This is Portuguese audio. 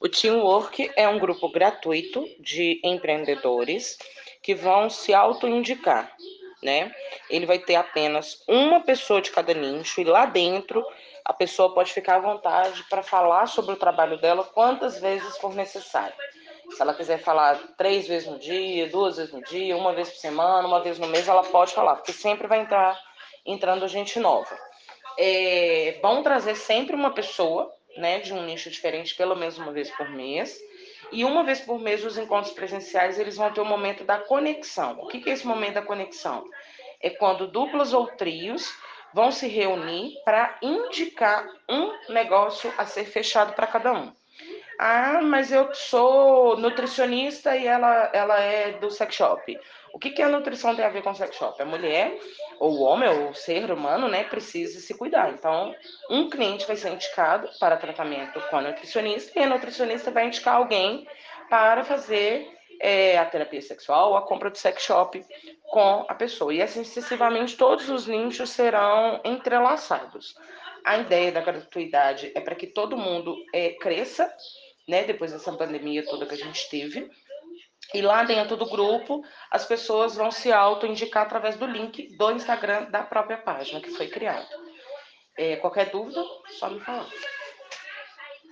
O Teamwork é um grupo gratuito de empreendedores que vão se autoindicar, né? Ele vai ter apenas uma pessoa de cada nicho e lá dentro a pessoa pode ficar à vontade para falar sobre o trabalho dela quantas vezes for necessário. Se ela quiser falar três vezes no dia, duas vezes no dia, uma vez por semana, uma vez no mês, ela pode falar, porque sempre vai entrar entrando gente nova. É bom trazer sempre uma pessoa, né, de um nicho diferente, pelo menos uma vez por mês. E uma vez por mês, os encontros presenciais, eles vão ter o momento da conexão. O que é esse momento da conexão? É quando duplas ou trios vão se reunir para indicar um negócio a ser fechado para cada um. Ah, mas eu sou nutricionista e ela, ela é do sex shop. O que, que a nutrição tem a ver com sex shop? A mulher, ou o homem, ou o ser humano, né, precisa se cuidar. Então, um cliente vai ser indicado para tratamento com a nutricionista e a nutricionista vai indicar alguém para fazer é, a terapia sexual ou a compra do sex shop com a pessoa. E assim sucessivamente, todos os nichos serão entrelaçados. A ideia da gratuidade é para que todo mundo é, cresça né, depois dessa pandemia toda que a gente teve. E lá dentro do grupo, as pessoas vão se auto-indicar através do link do Instagram da própria página que foi criado. É, qualquer dúvida, só me falar.